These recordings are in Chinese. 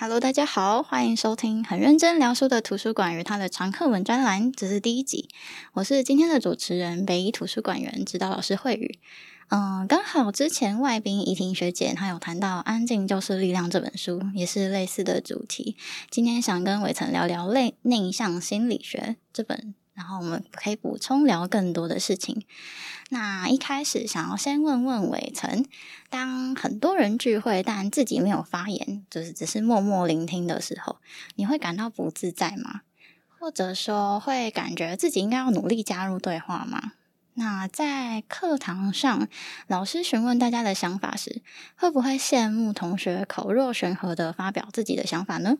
，Hello，大家好，欢迎收听很认真聊书的图书馆与它的常客文专栏，这是第一集。我是今天的主持人，北一图书馆员指导老师慧宇。嗯，刚好之前外宾怡婷学姐她有谈到《安静就是力量》这本书，也是类似的主题。今天想跟伟成聊聊内内向心理学这本，然后我们可以补充聊更多的事情。那一开始想要先问问伟成，当很多人聚会，但自己没有发言，就是只是默默聆听的时候，你会感到不自在吗？或者说会感觉自己应该要努力加入对话吗？那在课堂上，老师询问大家的想法时，会不会羡慕同学口若悬河的发表自己的想法呢？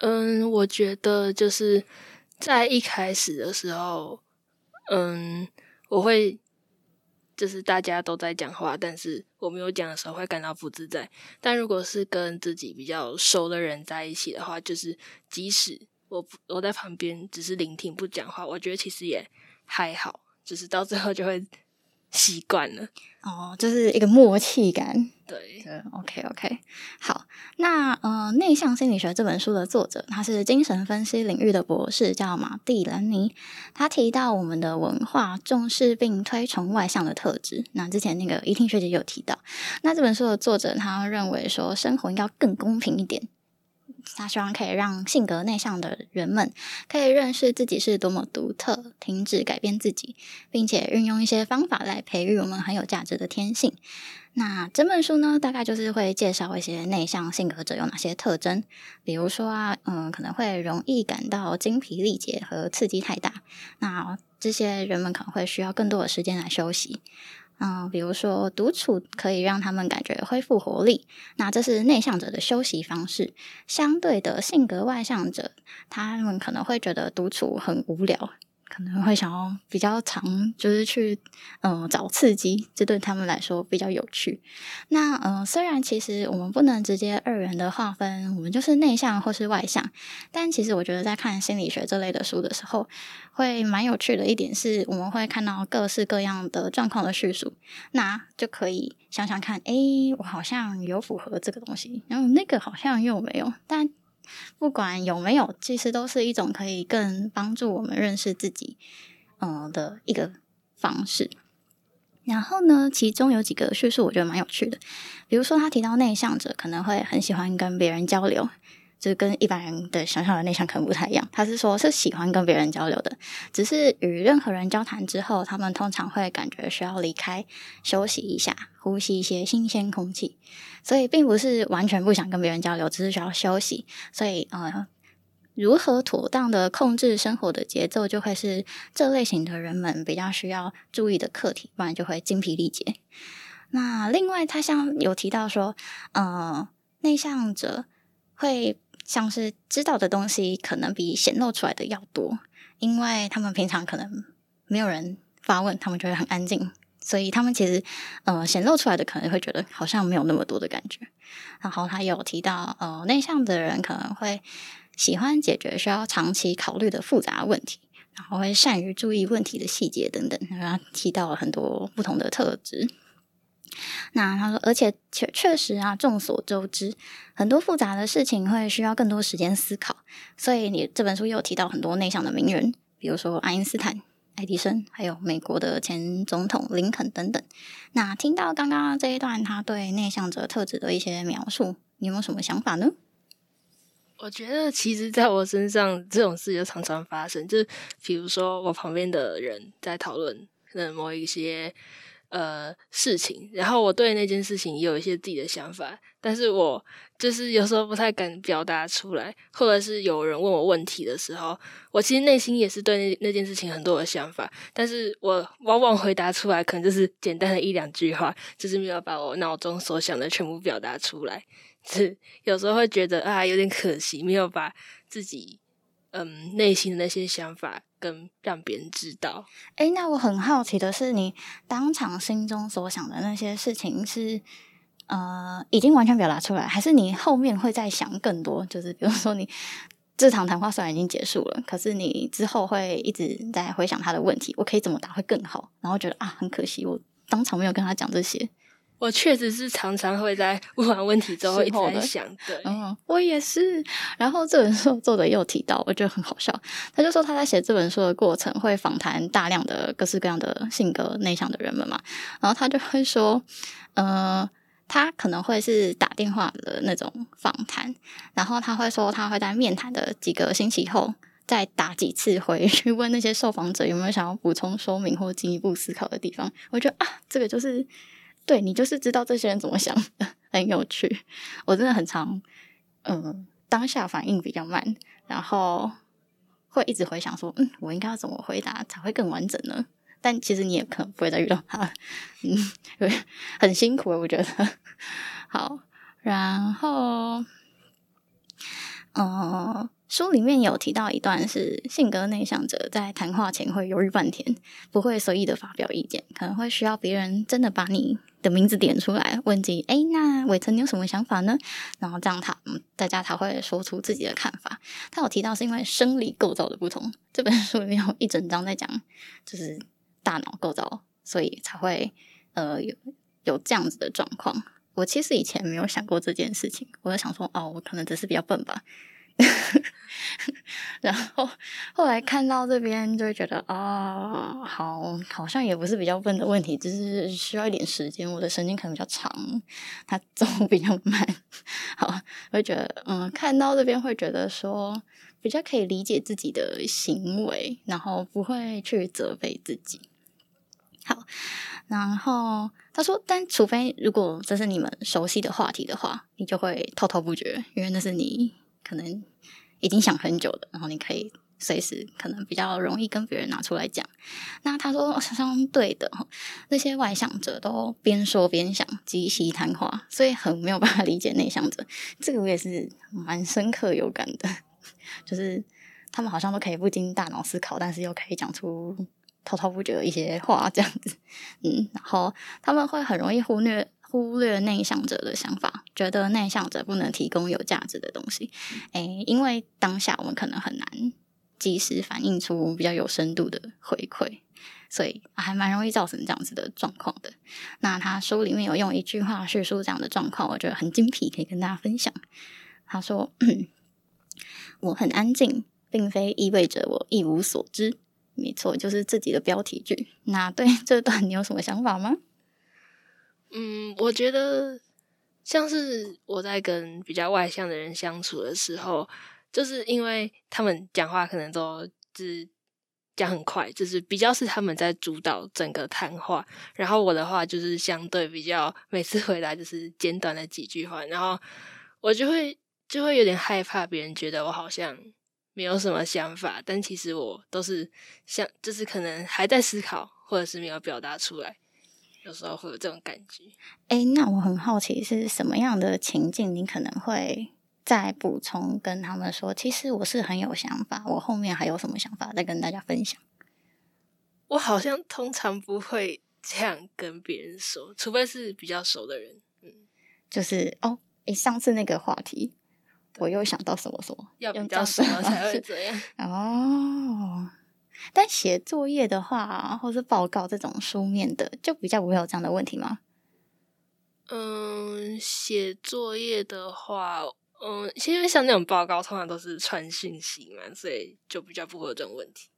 嗯，我觉得就是在一开始的时候，嗯，我会就是大家都在讲话，但是我没有讲的时候会感到不自在。但如果是跟自己比较熟的人在一起的话，就是即使我我在旁边只是聆听不讲话，我觉得其实也还好。只是到最后就会习惯了哦，就是一个默契感。对，对，OK OK，好。那呃，《内向心理学》这本书的作者，他是精神分析领域的博士，叫马蒂兰尼。他提到我们的文化重视并推崇外向的特质。那之前那个怡婷学姐有提到，那这本书的作者他认为说，生活应该更公平一点。他希望可以让性格内向的人们可以认识自己是多么独特，停止改变自己，并且运用一些方法来培育我们很有价值的天性。那这本书呢，大概就是会介绍一些内向性格者有哪些特征，比如说啊，嗯，可能会容易感到精疲力竭和刺激太大，那这些人们可能会需要更多的时间来休息。嗯，比如说独处可以让他们感觉恢复活力，那这是内向者的休息方式。相对的，性格外向者，他们可能会觉得独处很无聊。可能会想要比较常，就是去嗯、找刺激，这对他们来说比较有趣。那嗯、虽然其实我们不能直接二元的划分，我们就是内向或是外向，但其实我觉得在看心理学这类的书的时候，会蛮有趣的一点是，我们会看到各式各样的状况的叙述，那就可以想想看，诶，我好像有符合这个东西，然后那个好像又没有，但。不管有没有，其实都是一种可以更帮助我们认识自己，嗯、呃、的一个方式。然后呢，其中有几个叙述我觉得蛮有趣的，比如说他提到内向者可能会很喜欢跟别人交流。就是跟一般人的想象的内向可能不太一样。他是说，是喜欢跟别人交流的，只是与任何人交谈之后，他们通常会感觉需要离开，休息一下，呼吸一些新鲜空气。所以，并不是完全不想跟别人交流，只是需要休息。所以，呃，如何妥当的控制生活的节奏，就会是这类型的人们比较需要注意的课题，不然就会精疲力竭。那另外，他像有提到说，呃，内向者会。像是知道的东西可能比显露出来的要多，因为他们平常可能没有人发问，他们就会很安静，所以他们其实呃显露出来的可能会觉得好像没有那么多的感觉。然后他有提到呃内向的人可能会喜欢解决需要长期考虑的复杂问题，然后会善于注意问题的细节等等，然后提到了很多不同的特质。那他说，而且确确实啊，众所周知，很多复杂的事情会需要更多时间思考。所以你这本书也有提到很多内向的名人，比如说爱因斯坦、爱迪生，还有美国的前总统林肯等等。那听到刚刚这一段他对内向者特质的一些描述，你有没有什么想法呢？我觉得，其实在我身上这种事就常常发生，就是比如说我旁边的人在讨论可能某一些。呃，事情，然后我对那件事情也有一些自己的想法，但是我就是有时候不太敢表达出来，或者是有人问我问题的时候，我其实内心也是对那那件事情很多的想法，但是我往往回答出来，可能就是简单的一两句话，就是没有把我脑中所想的全部表达出来。是有时候会觉得啊，有点可惜，没有把自己嗯内心的那些想法跟让别人知道。诶，那我很好奇的是，你当场心中所想的那些事情是呃已经完全表达出来，还是你后面会再想更多？就是比如说你。这场谈话虽然已经结束了，可是你之后会一直在回想他的问题，我可以怎么答会更好？然后觉得啊，很可惜，我当场没有跟他讲这些。我确实是常常会在问完问题之后一直在想，对，嗯，我也是。然后这本书作者又提到，我觉得很好笑，他就说他在写这本书的过程会访谈大量的各式各样的性格内向的人们嘛，然后他就会说，呃。他可能会是打电话的那种访谈，然后他会说他会在面谈的几个星期后再打几次回去 问那些受访者有没有想要补充说明或进一步思考的地方。我觉得啊，这个就是对你就是知道这些人怎么想的，很有趣。我真的很常，嗯，当下反应比较慢，然后会一直回想说，嗯，我应该要怎么回答才会更完整呢？但其实你也可能不会再遇到他，嗯，对，很辛苦，我觉得。好，然后，嗯，书里面有提到一段是性格内向者在谈话前会犹豫半天，不会随意的发表意见，可能会需要别人真的把你的名字点出来，问起，哎，那伟成你有什么想法呢？然后这样他，嗯，大家才会说出自己的看法。他有提到是因为生理构造的不同，这本书里面有一整章在讲，就是。大脑构造，所以才会呃有有这样子的状况。我其实以前没有想过这件事情，我就想说，哦，我可能只是比较笨吧。然后后来看到这边，就会觉得啊、好，好像也不是比较笨的问题，只是需要一点时间。我的神经可能比较长，它走比较慢。好，我会觉得，嗯，看到这边会觉得说，比较可以理解自己的行为，然后不会去责备自己。好，然后他说，但除非如果这是你们熟悉的话题的话，你就会滔滔不绝，因为那是你可能已经想很久的，然后你可以随时可能比较容易跟别人拿出来讲。那他说相对的，那些外向者都边说边想，即席谈话，所以很没有办法理解内向者。这个我也是蛮深刻有感的，就是他们好像都可以不经大脑思考，但是又可以讲出。滔滔不绝的一些话，这样子，嗯，然后他们会很容易忽略忽略内向者的想法，觉得内向者不能提供有价值的东西，诶，因为当下我们可能很难及时反映出比较有深度的回馈，所以还蛮容易造成这样子的状况的。那他书里面有用一句话叙述这样的状况，我觉得很精辟，可以跟大家分享。他说：“我很安静，并非意味着我一无所知。”没错，就是自己的标题句。那对这段你有什么想法吗？嗯，我觉得像是我在跟比较外向的人相处的时候，就是因为他们讲话可能都是讲很快，就是比较是他们在主导整个谈话，然后我的话就是相对比较每次回答就是简短的几句话，然后我就会就会有点害怕别人觉得我好像。没有什么想法，但其实我都是想，就是可能还在思考，或者是没有表达出来，有时候会有这种感觉。哎，那我很好奇是什么样的情境，你可能会再补充跟他们说，其实我是很有想法，我后面还有什么想法再跟大家分享。我好像通常不会 这样跟别人说，除非是比较熟的人。嗯，就是哦，哎，上次那个话题。我又想到什么什么，要比较什么才会这样 哦。但写作业的话，或是报告这种书面的，就比较不会有这样的问题吗？嗯，写作业的话，嗯，因为像那种报告通常都是传讯息嘛，所以就比较不会有这种问题。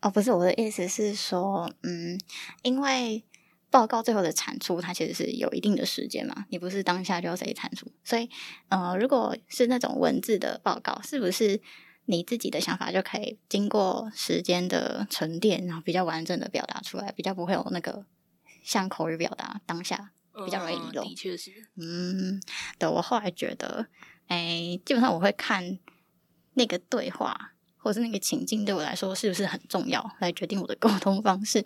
哦，不是，我的意思是说，嗯，因为。报告最后的产出，它其实是有一定的时间嘛，你不是当下就要谁产出，所以，呃，如果是那种文字的报告，是不是你自己的想法就可以经过时间的沉淀，然后比较完整的表达出来，比较不会有那个像口语表达当下比较容易遗漏。的确是，嗯，对，我后来觉得，哎，基本上我会看那个对话或是那个情境对我来说是不是很重要，来决定我的沟通方式。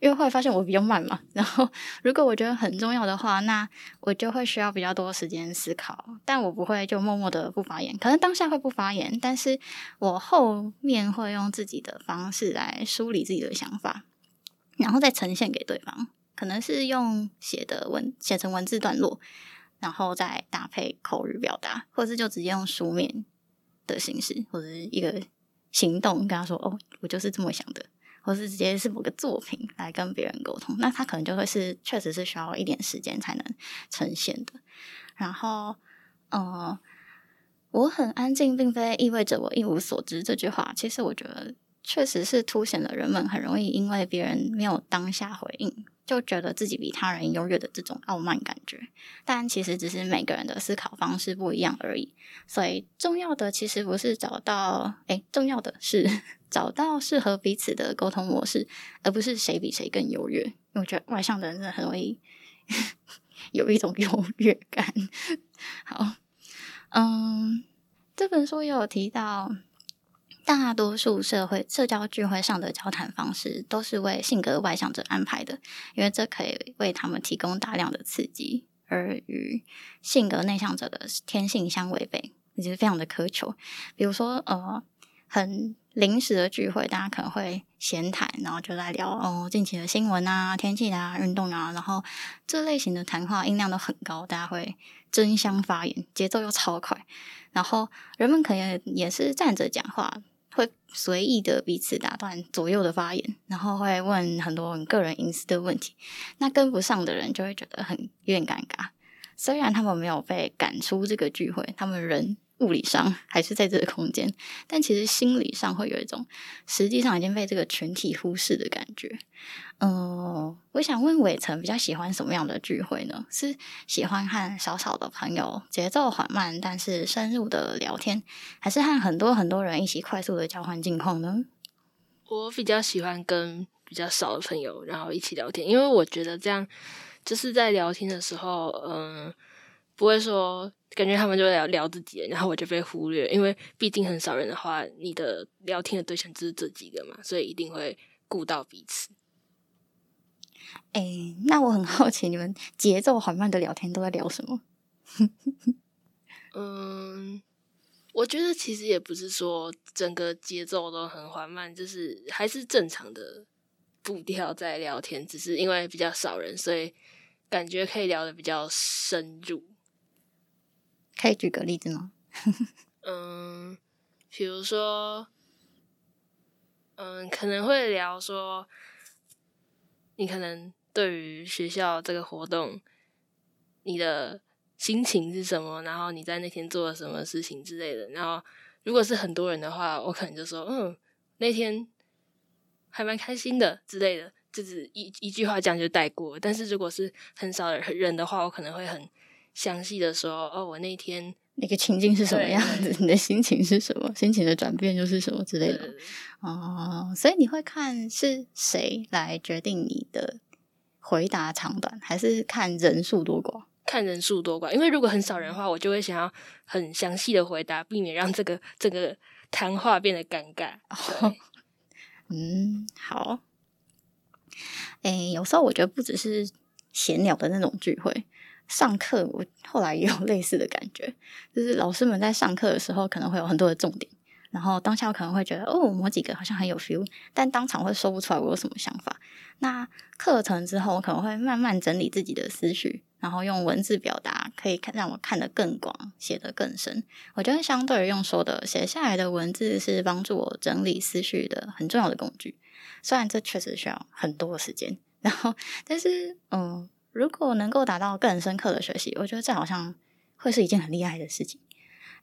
因为后来发现我比较慢嘛，然后如果我觉得很重要的话，那我就会需要比较多时间思考，但我不会就默默的不发言。可能当下会不发言，但是我后面会用自己的方式来梳理自己的想法，然后再呈现给对方。可能是用写的文写成文字段落，然后再搭配口语表达，或是就直接用书面的形式，或者一个行动跟他说：“哦，我就是这么想的。”或是直接是某个作品来跟别人沟通，那他可能就会是确实是需要一点时间才能呈现的。然后，呃，我很安静，并非意味着我一无所知。这句话其实我觉得确实是凸显了人们很容易因为别人没有当下回应。就觉得自己比他人优越的这种傲慢感觉，但其实只是每个人的思考方式不一样而已。所以重要的其实不是找到，诶，重要的是 找到适合彼此的沟通模式，而不是谁比谁更优越。因为我觉得外向的人真的很容易 有一种优越感。好，嗯，这本书也有提到。大多数社会社交聚会上的交谈方式都是为性格外向者安排的，因为这可以为他们提供大量的刺激，而与性格内向者的天性相违背，也就是非常的苛求。比如说，呃，很临时的聚会，大家可能会闲谈，然后就来聊哦近期的新闻啊、天气啊、运动啊，然后这类型的谈话音量都很高，大家会争相发言，节奏又超快，然后人们可能也是站着讲话。会随意的彼此打断左右的发言，然后会问很多很个人隐私的问题。那跟不上的人就会觉得很有点尴尬。虽然他们没有被赶出这个聚会，他们人物理上还是在这个空间，但其实心理上会有一种实际上已经被这个群体忽视的感觉。嗯、我想问伟成比较喜欢什么样的聚会呢？是喜欢和少少的朋友节奏缓慢但是深入的聊天，还是和很多很多人一起快速的交换近况呢？我比较喜欢跟比较少的朋友然后一起聊天，因为我觉得这样就是在聊天的时候，嗯、不会说感觉他们就聊聊自己，然后我就被忽略，因为毕竟很少人的话，你的聊天的对象就是这几个嘛，所以一定会顾到彼此。哎、欸，那我很好奇，你们节奏缓慢的聊天都在聊什么？嗯，我觉得其实也不是说整个节奏都很缓慢，就是还是正常的步调在聊天，只是因为比较少人，所以感觉可以聊的比较深入。可以举个例子吗？嗯，比如说，嗯，可能会聊说。你可能对于学校这个活动，你的心情是什么？然后你在那天做了什么事情之类的。然后如果是很多人的话，我可能就说，嗯，那天还蛮开心的之类的，就是一一句话这样就带过。但是如果是很少人的话，我可能会很详细的说，哦，我那天。那个情境是什么样子？你的心情是什么？心情的转变又是什么之类的？哦、呃，所以你会看是谁来决定你的回答长短，还是看人数多寡？看人数多寡，因为如果很少人的话，我就会想要很详细的回答，避免让这个这个谈话变得尴尬。哦、嗯，好。诶，有时候我觉得不只是闲聊的那种聚会。上课，我后来也有类似的感觉，就是老师们在上课的时候可能会有很多的重点，然后当下我可能会觉得哦，某几个好像很有 feel，但当场会说不出来我有什么想法。那课程之后，我可能会慢慢整理自己的思绪，然后用文字表达，可以看让我看得更广，写得更深。我觉得相对于用说的，写下来的文字是帮助我整理思绪的很重要的工具。虽然这确实需要很多的时间，然后但是嗯。如果能够达到更深刻的学习，我觉得这好像会是一件很厉害的事情。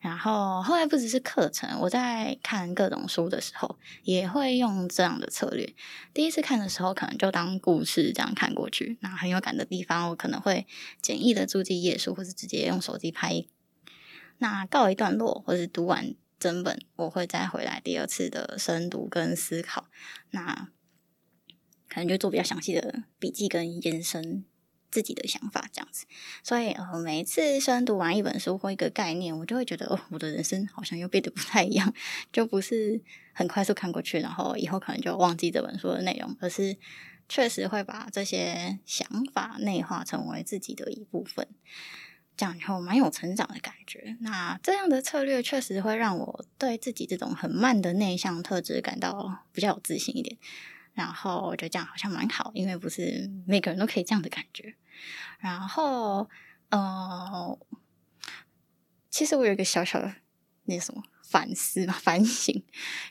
然后后来不只是课程，我在看各种书的时候，也会用这样的策略。第一次看的时候，可能就当故事这样看过去，那很有感的地方，我可能会简易的注记页数，或是直接用手机拍。那告一段落，或是读完整本，我会再回来第二次的深读跟思考。那可能就做比较详细的笔记跟延伸。自己的想法这样子，所以呃，每一次深读完一本书或一个概念，我就会觉得哦，我的人生好像又变得不太一样，就不是很快速看过去，然后以后可能就忘记这本书的内容，而是确实会把这些想法内化成为自己的一部分。这样以后蛮有成长的感觉。那这样的策略确实会让我对自己这种很慢的内向特质感到比较有自信一点。然后我觉得这样好像蛮好，因为不是每个人都可以这样的感觉。然后，呃，其实我有一个小小的那什么反思嘛，反省，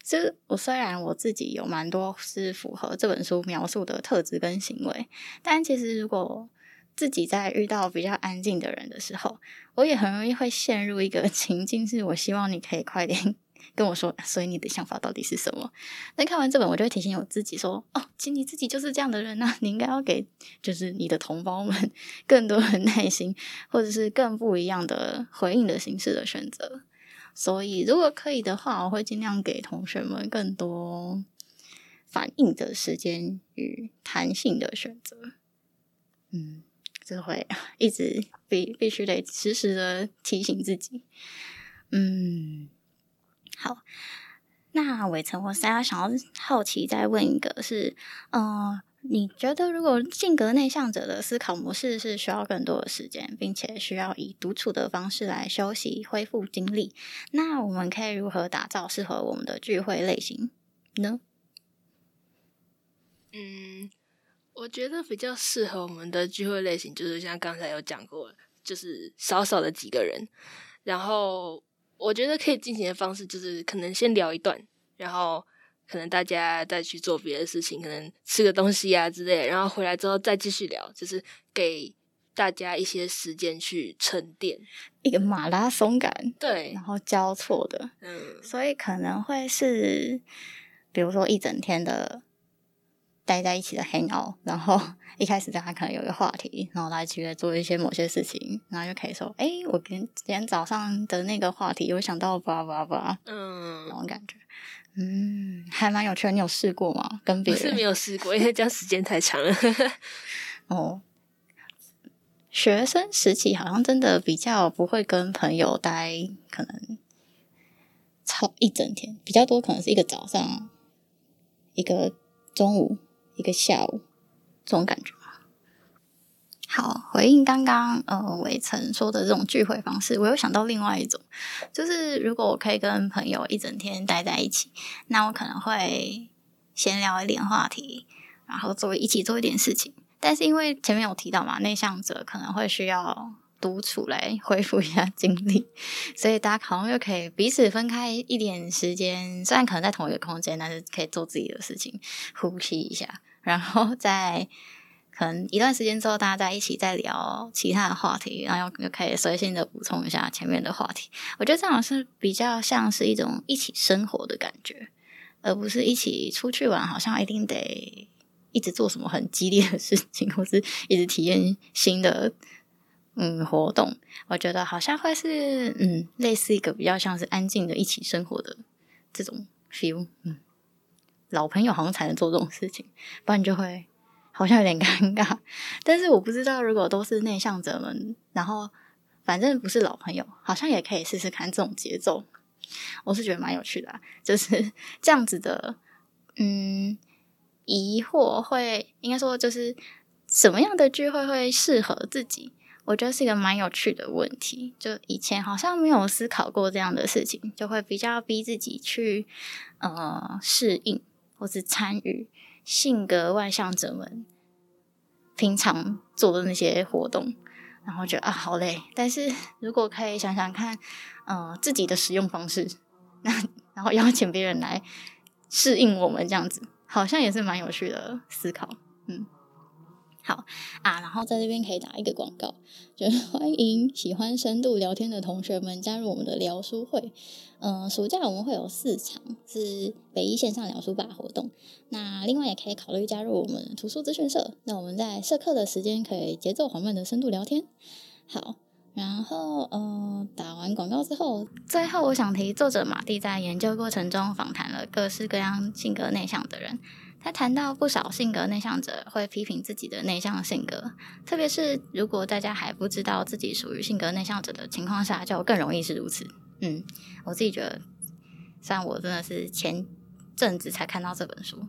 就是我虽然我自己有蛮多是符合这本书描述的特质跟行为，但其实如果自己在遇到比较安静的人的时候，我也很容易会陷入一个 情境，是我希望你可以快点跟我说，所以你的想法到底是什么？那看完这本，我就会提醒我自己说：哦，其实你自己就是这样的人呐、你应该要给就是你的同胞们更多的耐心，或者是更不一样的回应的形式的选择。所以，如果可以的话，我会尽量给同学们更多反应的时间与弹性的选择。嗯。就会一直必必须得时时的提醒自己，嗯，好，那伟成，我现在想要好奇再问一个是，嗯呃，你觉得如果性格内向者的思考模式是需要更多的时间，并且需要以独处的方式来休息恢复精力，那我们可以如何打造适合我们的聚会类型呢？嗯。我觉得比较适合我们的聚会类型，就是像刚才有讲过，就是少少的几个人。然后我觉得可以进行的方式，就是可能先聊一段，然后可能大家再去做别的事情，可能吃个东西啊之类的，然后回来之后再继续聊，就是给大家一些时间去沉淀，一个马拉松感，对，然后交错的，嗯，所以可能会是，比如说一整天的。待在一起的 hang out，然后一开始大家可能有一个话题，然后大家一起来做一些某些事情，然后就可以说：“哎，我今天今天早上的那个话题，有想到吧吧吧。”嗯，那种感觉，嗯，还蛮有趣的。你有试过吗？跟别人？我是没有试过，因为这样时间太长了。哦，学生时期好像真的比较不会跟朋友待，可能超一整天，比较多可能是一个早上，一个中午。一个下午，这种感觉。好，回应刚刚呃伟成说的这种聚会方式，我又想到另外一种，就是如果我可以跟朋友一整天待在一起，那我可能会闲聊一点话题，然后做一起做一点事情。但是因为前面有提到嘛，内向者可能会需要独处来恢复一下精力，所以大家好像又可以彼此分开一点时间，虽然可能在同一个空间，但是可以做自己的事情，呼吸一下。然后在可能一段时间之后，大家在一起再聊其他的话题，然后又可以随性的补充一下前面的话题。我觉得这样是比较像是一种一起生活的感觉，而不是一起出去玩，好像一定得一直做什么很激烈的事情，或是一直体验新的嗯活动。我觉得好像会是嗯类似一个比较像是安静的一起生活的这种 feel，嗯。老朋友好像才能做这种事情，不然就会好像有点 尴尬。但是我不知道，如果都是内向者们，然后反正不是老朋友，好像也可以试试看这种节奏。我是觉得蛮有趣的，就是 这样子的。嗯，疑惑会应该说就是什么样的聚会会适合自己？我觉得是一个蛮有趣的问题。就以前好像没有思考过这样的事情，就会比较逼自己去呃适应。或是参与性格外向者们平常做的那些活动，然后觉得啊好累。但是如果可以想想看，嗯、自己的使用方式，那然后邀请别人来适应我们这样子，好像也是蛮有趣的思考，嗯。好啊，然后在这边可以打一个广告，就是 欢迎喜欢深度聊天的同学们加入我们的聊书会。嗯、暑假我们会有四场是北一线上聊书吧活动，那另外也可以考虑加入我们图书资讯社。那我们在社课的时间可以节奏缓慢的深度聊天。好，然后呃，打完广告之后，最后我想提，作者马蒂在研究过程中访谈了各式各样性格内向的人。他谈到不少性格内向者会批评自己的内向性格，特别是如果大家还不知道自己属于性格内向者的情况下，就更容易是如此。嗯，我自己觉得，虽然我真的是前阵子才看到这本书，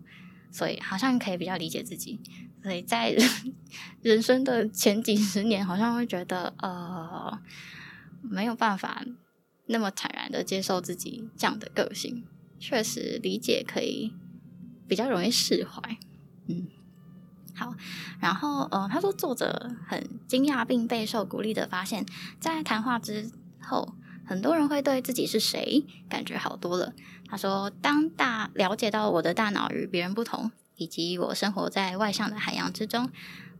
所以好像可以比较理解自己。所以在 人生的前几十年，好像会觉得呃没有办法那么坦然的接受自己这样的个性。确实理解可以比较容易释怀。嗯，好。然后呃，他说作者很惊讶并备受鼓励的发现，在谈话之后，很多人会对自己是谁感觉好多了。他说，当大了解到我的大脑与别人不同。以及我生活在外向的海洋之中，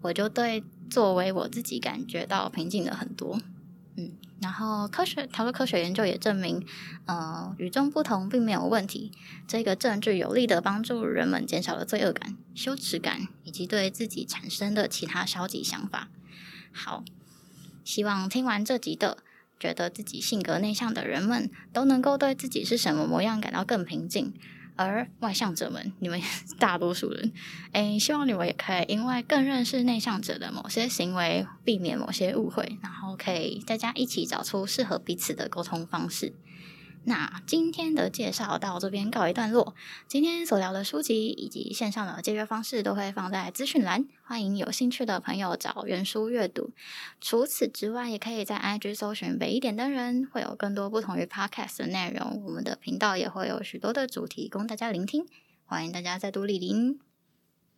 我就对作为我自己感觉到平静了很多。嗯，然后科学，他说科学研究也证明，呃，与众不同并没有问题。这个证据有力的帮助人们减少了罪恶感、羞耻感以及对自己产生的其他消极想法。好，希望听完这集的，觉得自己性格内向的人们都能够对自己是什么模样感到更平静。而外向者们，你们 大多数人，诶，希望你们也可以因为更认识内向者的某些行为，避免某些误会，然后可以大家一起找出适合彼此的沟通方式。那今天的介绍到这边告一段落。今天所聊的书籍以及线上的借阅方式都会放在资讯栏，欢迎有兴趣的朋友找原书阅读。除此之外，也可以在 IG 搜寻“北一点灯人”，会有更多不同于 Podcast 的内容。我们的频道也会有许多的主题供大家聆听，欢迎大家再度莅临。